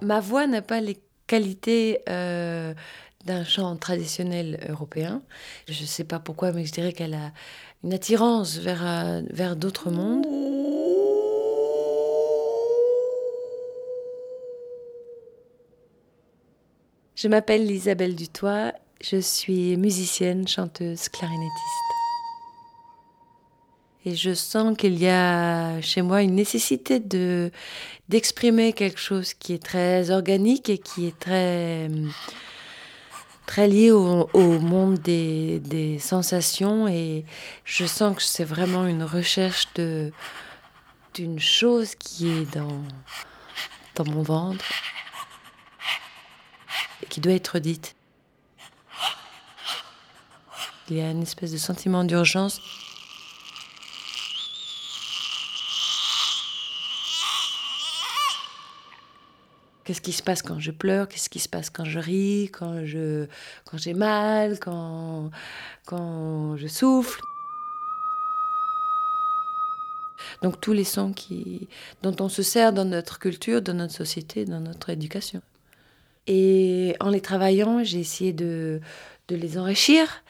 Ma voix n'a pas les qualités euh, d'un chant traditionnel européen. Je ne sais pas pourquoi, mais je dirais qu'elle a une attirance vers, euh, vers d'autres mondes. Je m'appelle Isabelle Dutoit, je suis musicienne, chanteuse, clarinettiste. Et je sens qu'il y a chez moi une nécessité de d'exprimer quelque chose qui est très organique et qui est très très lié au, monde des, des, sensations et je sens que c'est vraiment une recherche de d'une chose qui est dans dans mon ventre et qui doit être dite. Il y a une espèce de sentiment d'urgence Qu'est-ce qui se passe quand je pleure? Qu'est-ce qui se passe quand je ris? Quand je quand j'ai mal? Quand quand je souffle? Donc tous les sons qui dont on se sert dans notre culture, dans notre société, dans notre éducation. Et en les travaillant, j'ai essayé de de les enrichir,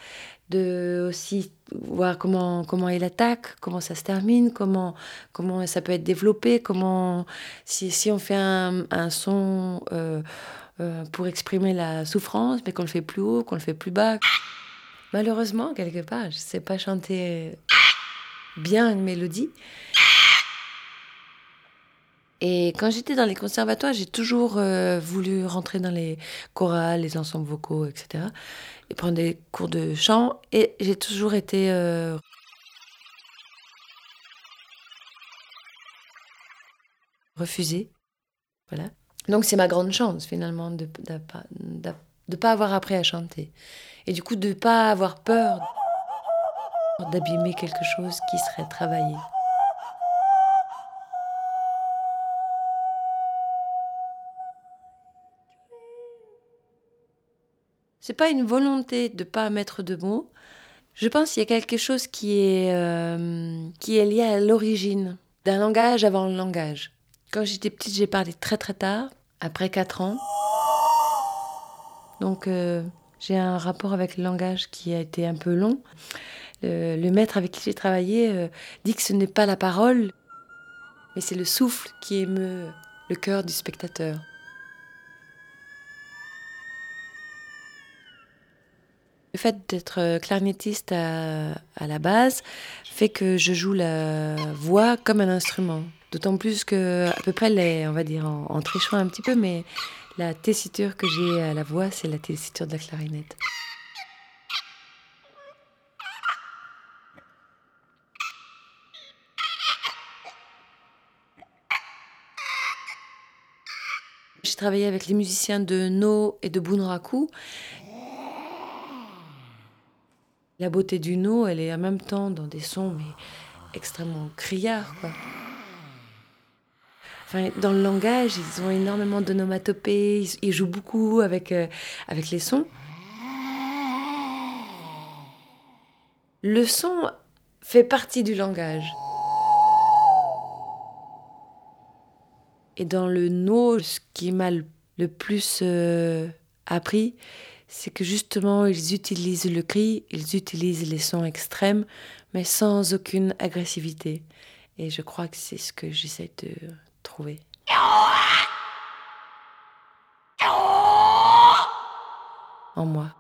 de aussi voir comment comment il attaque, comment ça se termine, comment comment ça peut être développé, comment si, si on fait un, un son euh, euh, pour exprimer la souffrance, mais qu'on le fait plus haut, qu'on le fait plus bas. Malheureusement, quelque part, je sais pas chanter bien une mélodie. Et quand j'étais dans les conservatoires, j'ai toujours euh, voulu rentrer dans les chorales, les ensembles vocaux, etc. Et prendre des cours de chant. Et j'ai toujours été euh, refusée. Voilà. Donc c'est ma grande chance finalement de ne pas, pas avoir appris à chanter. Et du coup de ne pas avoir peur d'abîmer quelque chose qui serait travaillé. C'est pas une volonté de pas mettre de mots. Je pense qu'il y a quelque chose qui est, euh, qui est lié à l'origine d'un langage avant le langage. Quand j'étais petite, j'ai parlé très très tard, après 4 ans. Donc euh, j'ai un rapport avec le langage qui a été un peu long. Le, maître avec qui j'ai travaillé euh, dit que ce n'est pas la parole, mais c'est le souffle qui émeut le cœur du spectateur. Le fait d'être euh, clarinettiste à, la base fait que je joue la voix comme un instrument. D'autant plus que, à peu près, on va dire en, trichant un petit peu, mais la tessiture que j'ai à la voix, c'est la tessiture de la clarinette. J'ai travaillé avec les musiciens de No et de Bunraku la beauté du no, elle est en même temps dans des sons mais extrêmement criards. Quoi. Dans le langage, ils ont énormément d'onomatopées, ils, ils, jouent beaucoup avec, euh, avec les sons. Le son fait partie du langage. Et dans le no, ce qui m'a le plus euh, appris, c'est que justement, ils utilisent le cri, ils utilisent les sons extrêmes, mais sans aucune agressivité. Et je crois que c'est ce que j'essaie de trouver. En moi.